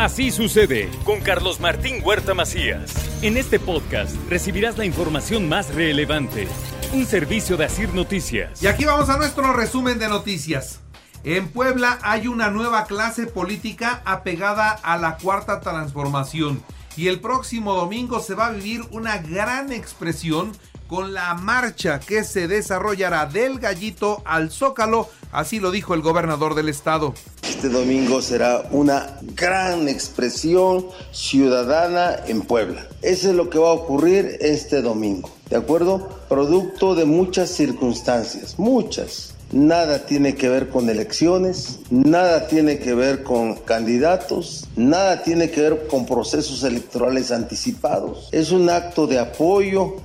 Así sucede con Carlos Martín Huerta Macías. En este podcast recibirás la información más relevante. Un servicio de Asir Noticias. Y aquí vamos a nuestro resumen de noticias. En Puebla hay una nueva clase política apegada a la cuarta transformación y el próximo domingo se va a vivir una gran expresión con la marcha que se desarrollará del gallito al zócalo, así lo dijo el gobernador del estado. Este domingo será una gran expresión ciudadana en Puebla. Eso es lo que va a ocurrir este domingo, ¿de acuerdo? Producto de muchas circunstancias, muchas nada tiene que ver con elecciones, nada tiene que ver con candidatos, nada tiene que ver con procesos electorales anticipados. Es un acto de apoyo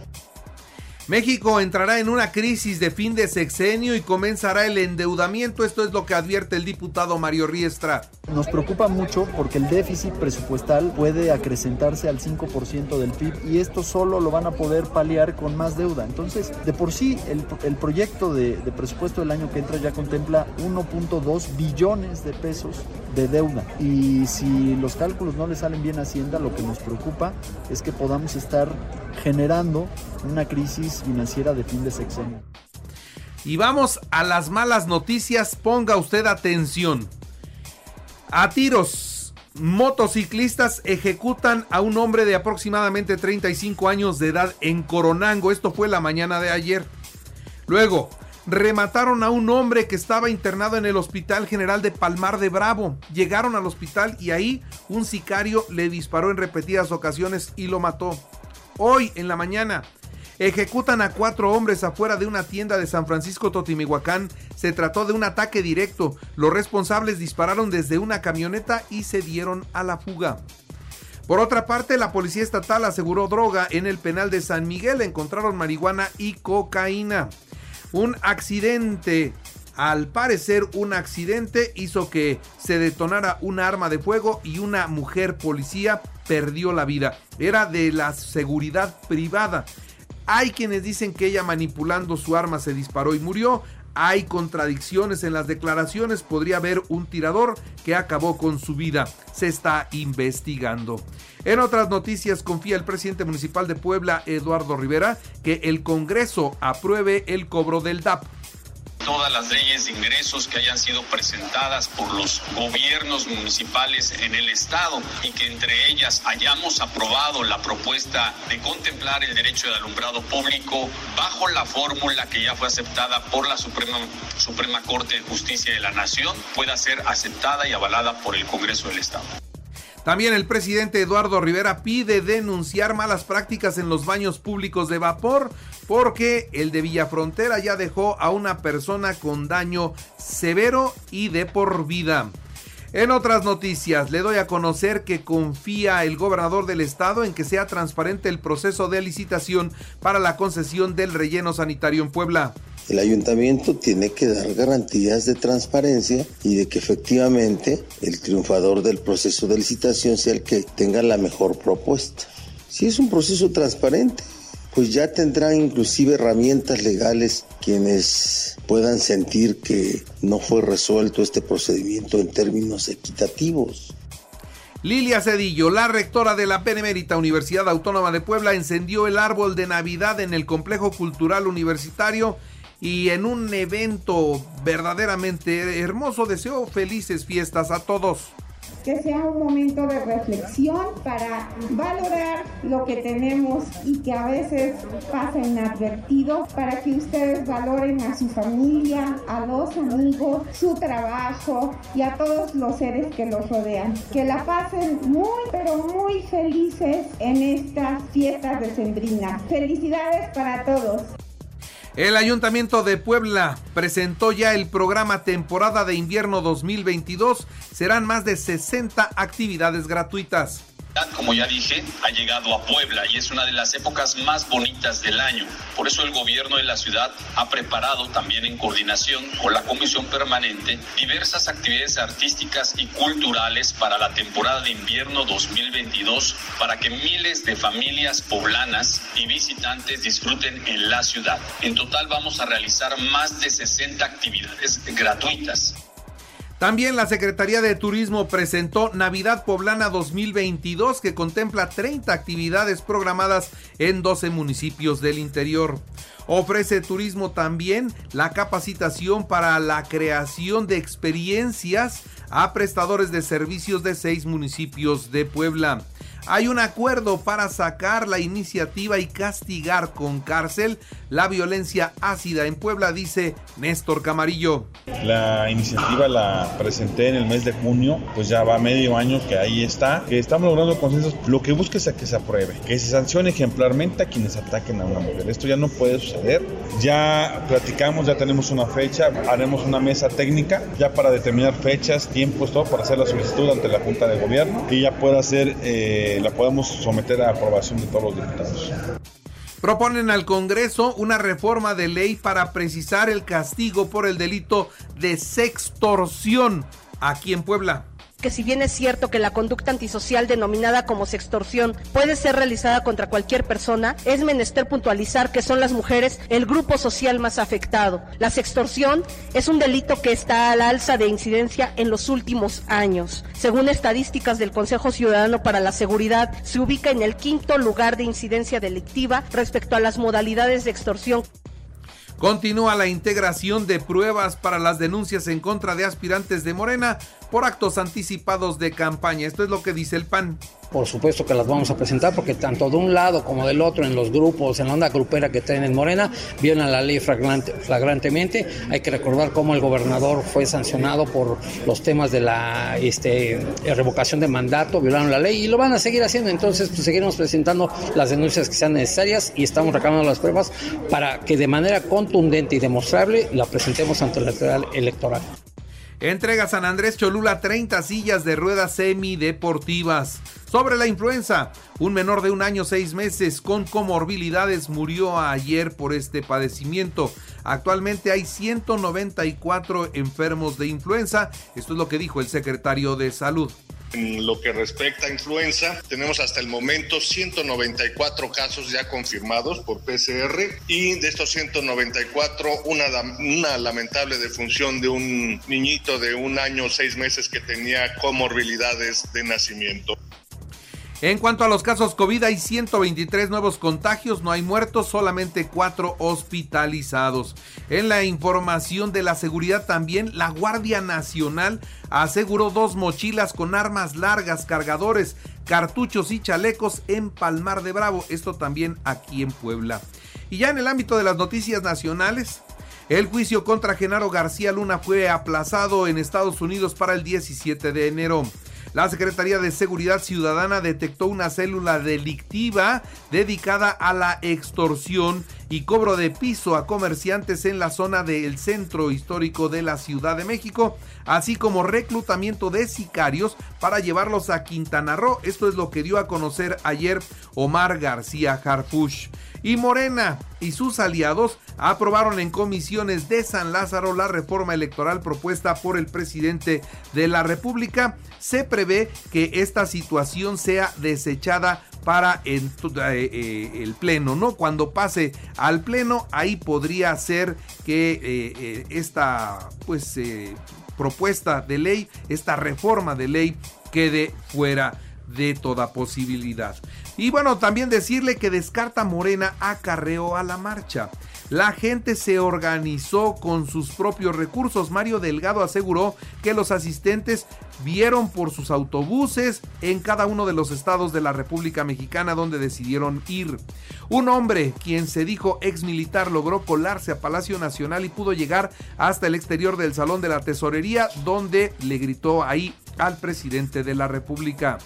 México entrará en una crisis de fin de sexenio y comenzará el endeudamiento. Esto es lo que advierte el diputado Mario Riestra. Nos preocupa mucho porque el déficit presupuestal puede acrecentarse al 5% del PIB y esto solo lo van a poder paliar con más deuda. Entonces, de por sí, el, el proyecto de, de presupuesto del año que entra ya contempla 1.2 billones de pesos de deuda. Y si los cálculos no le salen bien a Hacienda, lo que nos preocupa es que podamos estar generando una crisis financiera de fin de sexenio. Y vamos a las malas noticias, ponga usted atención. A tiros, motociclistas ejecutan a un hombre de aproximadamente 35 años de edad en Coronango. Esto fue la mañana de ayer. Luego, remataron a un hombre que estaba internado en el Hospital General de Palmar de Bravo. Llegaron al hospital y ahí un sicario le disparó en repetidas ocasiones y lo mató. Hoy en la mañana ejecutan a cuatro hombres afuera de una tienda de San Francisco Totimihuacán. Se trató de un ataque directo. Los responsables dispararon desde una camioneta y se dieron a la fuga. Por otra parte, la policía estatal aseguró droga en el penal de San Miguel. Encontraron marihuana y cocaína. Un accidente, al parecer un accidente, hizo que se detonara un arma de fuego y una mujer policía perdió la vida. Era de la seguridad privada. Hay quienes dicen que ella manipulando su arma se disparó y murió. Hay contradicciones en las declaraciones. Podría haber un tirador que acabó con su vida. Se está investigando. En otras noticias, confía el presidente municipal de Puebla, Eduardo Rivera, que el Congreso apruebe el cobro del DAP todas las leyes de ingresos que hayan sido presentadas por los gobiernos municipales en el estado y que entre ellas hayamos aprobado la propuesta de contemplar el derecho de alumbrado público bajo la fórmula que ya fue aceptada por la Suprema, Suprema Corte de Justicia de la Nación pueda ser aceptada y avalada por el Congreso del Estado. También el presidente Eduardo Rivera pide denunciar malas prácticas en los baños públicos de vapor porque el de Villafrontera ya dejó a una persona con daño severo y de por vida. En otras noticias, le doy a conocer que confía el gobernador del estado en que sea transparente el proceso de licitación para la concesión del relleno sanitario en Puebla. El ayuntamiento tiene que dar garantías de transparencia y de que efectivamente el triunfador del proceso de licitación sea el que tenga la mejor propuesta. Si es un proceso transparente, pues ya tendrán inclusive herramientas legales quienes puedan sentir que no fue resuelto este procedimiento en términos equitativos. Lilia Cedillo, la rectora de la Benemérita Universidad Autónoma de Puebla, encendió el árbol de Navidad en el complejo cultural universitario y en un evento verdaderamente hermoso deseo felices fiestas a todos. Que sea un momento de reflexión para valorar lo que tenemos y que a veces pasa inadvertido, para que ustedes valoren a su familia, a los amigos, su trabajo y a todos los seres que los rodean. Que la pasen muy, pero muy felices en estas fiestas decembrinas. Felicidades para todos. El Ayuntamiento de Puebla presentó ya el programa temporada de invierno 2022. Serán más de 60 actividades gratuitas como ya dije, ha llegado a Puebla y es una de las épocas más bonitas del año. Por eso el gobierno de la ciudad ha preparado también en coordinación con la Comisión Permanente diversas actividades artísticas y culturales para la temporada de invierno 2022 para que miles de familias poblanas y visitantes disfruten en la ciudad. En total vamos a realizar más de 60 actividades gratuitas. También la Secretaría de Turismo presentó Navidad Poblana 2022 que contempla 30 actividades programadas en 12 municipios del interior. Ofrece turismo también la capacitación para la creación de experiencias a prestadores de servicios de seis municipios de Puebla hay un acuerdo para sacar la iniciativa y castigar con cárcel la violencia ácida en Puebla, dice Néstor Camarillo. La iniciativa la presenté en el mes de junio, pues ya va medio año que ahí está, que estamos logrando consensos. Lo que busca es que se apruebe, que se sancione ejemplarmente a quienes ataquen a una mujer. Esto ya no puede suceder. Ya platicamos, ya tenemos una fecha, haremos una mesa técnica ya para determinar fechas, tiempos, todo para hacer la solicitud ante la Junta de Gobierno y ya pueda ser... Eh, la podamos someter a aprobación de todos los diputados. Proponen al Congreso una reforma de ley para precisar el castigo por el delito de sextorsión aquí en Puebla que si bien es cierto que la conducta antisocial denominada como sextorsión puede ser realizada contra cualquier persona, es menester puntualizar que son las mujeres el grupo social más afectado. La sextorsión es un delito que está al alza de incidencia en los últimos años. Según estadísticas del Consejo Ciudadano para la Seguridad, se ubica en el quinto lugar de incidencia delictiva respecto a las modalidades de extorsión. Continúa la integración de pruebas para las denuncias en contra de aspirantes de Morena por actos anticipados de campaña. Esto es lo que dice el PAN. Por supuesto que las vamos a presentar porque tanto de un lado como del otro en los grupos, en la onda grupera que tienen en Morena, violan la ley flagrantemente. Hay que recordar cómo el gobernador fue sancionado por los temas de la este, revocación de mandato, violaron la ley y lo van a seguir haciendo. Entonces pues, seguiremos presentando las denuncias que sean necesarias y estamos recabando las pruebas para que de manera contundente y demostrable la presentemos ante el electoral. Entrega San Andrés Cholula 30 sillas de ruedas semideportivas. Sobre la influenza, un menor de un año seis meses con comorbilidades murió ayer por este padecimiento. Actualmente hay 194 enfermos de influenza. Esto es lo que dijo el secretario de Salud. En lo que respecta a influenza, tenemos hasta el momento 194 casos ya confirmados por PCR y de estos 194, una, una lamentable defunción de un niñito de un año, seis meses que tenía comorbilidades de nacimiento. En cuanto a los casos COVID, hay 123 nuevos contagios, no hay muertos, solamente 4 hospitalizados. En la información de la seguridad también, la Guardia Nacional aseguró dos mochilas con armas largas, cargadores, cartuchos y chalecos en Palmar de Bravo, esto también aquí en Puebla. Y ya en el ámbito de las noticias nacionales, el juicio contra Genaro García Luna fue aplazado en Estados Unidos para el 17 de enero. La Secretaría de Seguridad Ciudadana detectó una célula delictiva dedicada a la extorsión y cobro de piso a comerciantes en la zona del centro histórico de la Ciudad de México, así como reclutamiento de sicarios para llevarlos a Quintana Roo. Esto es lo que dio a conocer ayer Omar García Harfush. Y Morena y sus aliados aprobaron en comisiones de San Lázaro la reforma electoral propuesta por el presidente de la República. Se prevé que esta situación sea desechada para eh, eh, el pleno, ¿no? Cuando pase al pleno, ahí podría ser que eh, esta, pues, propuesta de ley, esta reforma de ley quede fuera de toda posibilidad. Y bueno, también decirle que descarta Morena acarreó a la marcha. La gente se organizó con sus propios recursos. Mario Delgado aseguró que los asistentes vieron por sus autobuses en cada uno de los estados de la República Mexicana donde decidieron ir. Un hombre, quien se dijo ex militar, logró colarse a Palacio Nacional y pudo llegar hasta el exterior del Salón de la Tesorería donde le gritó ahí al presidente de la República.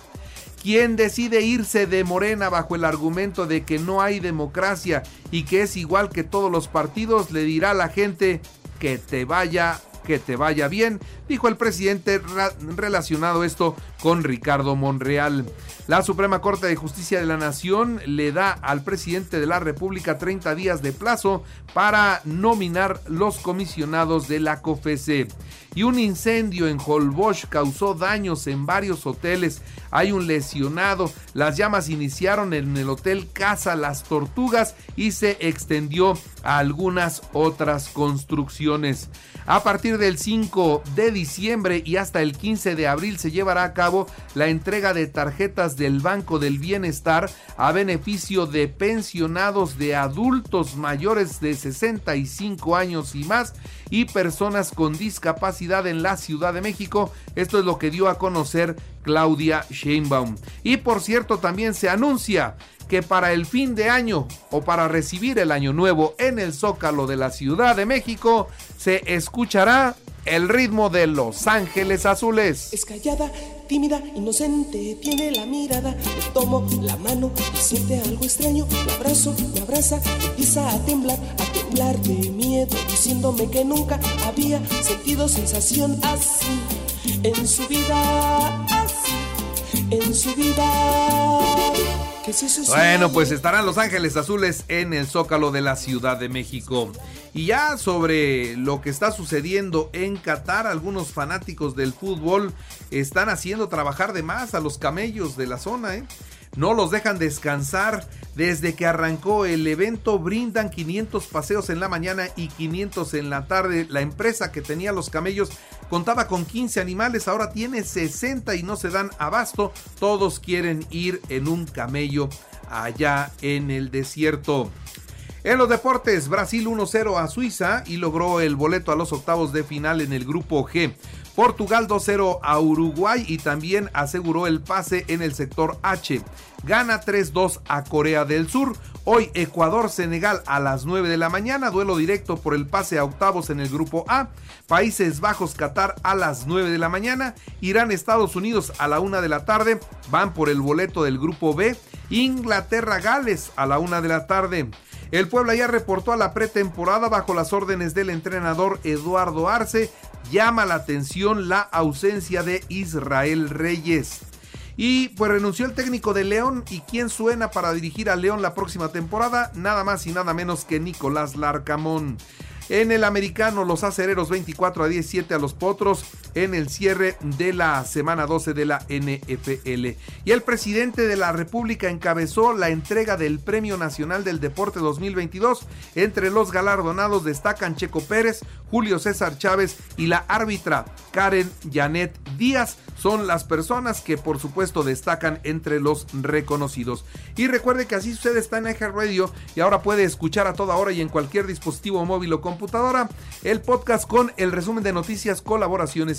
Quien decide irse de Morena bajo el argumento de que no hay democracia y que es igual que todos los partidos, le dirá a la gente que te vaya que te vaya bien, dijo el presidente relacionado esto con Ricardo Monreal. La Suprema Corte de Justicia de la Nación le da al presidente de la República 30 días de plazo para nominar los comisionados de la COFESE. Y un incendio en Holbox causó daños en varios hoteles. Hay un lesionado. Las llamas iniciaron en el hotel Casa Las Tortugas y se extendió a algunas otras construcciones. A partir del 5 de diciembre y hasta el 15 de abril se llevará a cabo la entrega de tarjetas del Banco del Bienestar a beneficio de pensionados de adultos mayores de 65 años y más y personas con discapacidad en la Ciudad de México. Esto es lo que dio a conocer Claudia Sheinbaum. Y por cierto, también se anuncia que para el fin de año o para recibir el año nuevo en el Zócalo de la Ciudad de México se escuchará el ritmo de Los Ángeles Azules. Es callada, tímida, inocente, tiene la mirada. Le tomo la mano siente algo extraño. Le abrazo, me abraza, empieza a temblar, a temblar de miedo, diciéndome que nunca había sentido sensación así en su vida, en su vida. Bueno, pues estarán Los Ángeles Azules en el Zócalo de la Ciudad de México. Y ya sobre lo que está sucediendo en Qatar, algunos fanáticos del fútbol están haciendo trabajar de más a los camellos de la zona, ¿eh? no los dejan descansar. Desde que arrancó el evento brindan 500 paseos en la mañana y 500 en la tarde. La empresa que tenía los camellos contaba con 15 animales, ahora tiene 60 y no se dan abasto. Todos quieren ir en un camello allá en el desierto. En los deportes, Brasil 1-0 a Suiza y logró el boleto a los octavos de final en el grupo G. Portugal 2-0 a Uruguay y también aseguró el pase en el sector H. Gana 3-2 a Corea del Sur. Hoy Ecuador-Senegal a las 9 de la mañana, duelo directo por el pase a octavos en el grupo A. Países Bajos-Qatar a las 9 de la mañana. Irán-Estados Unidos a la 1 de la tarde. Van por el boleto del grupo B. Inglaterra-Gales a la 1 de la tarde. El Puebla ya reportó a la pretemporada bajo las órdenes del entrenador Eduardo Arce. Llama la atención la ausencia de Israel Reyes. Y pues renunció el técnico de León. ¿Y quién suena para dirigir a León la próxima temporada? Nada más y nada menos que Nicolás Larcamón. En el americano, los acereros 24 a 17 a los potros en el cierre de la semana 12 de la NFL. Y el presidente de la República encabezó la entrega del Premio Nacional del Deporte 2022. Entre los galardonados destacan Checo Pérez, Julio César Chávez y la árbitra Karen Janet Díaz. Son las personas que por supuesto destacan entre los reconocidos. Y recuerde que así sucede está en Eje Radio y ahora puede escuchar a toda hora y en cualquier dispositivo móvil o computadora el podcast con el resumen de noticias, colaboraciones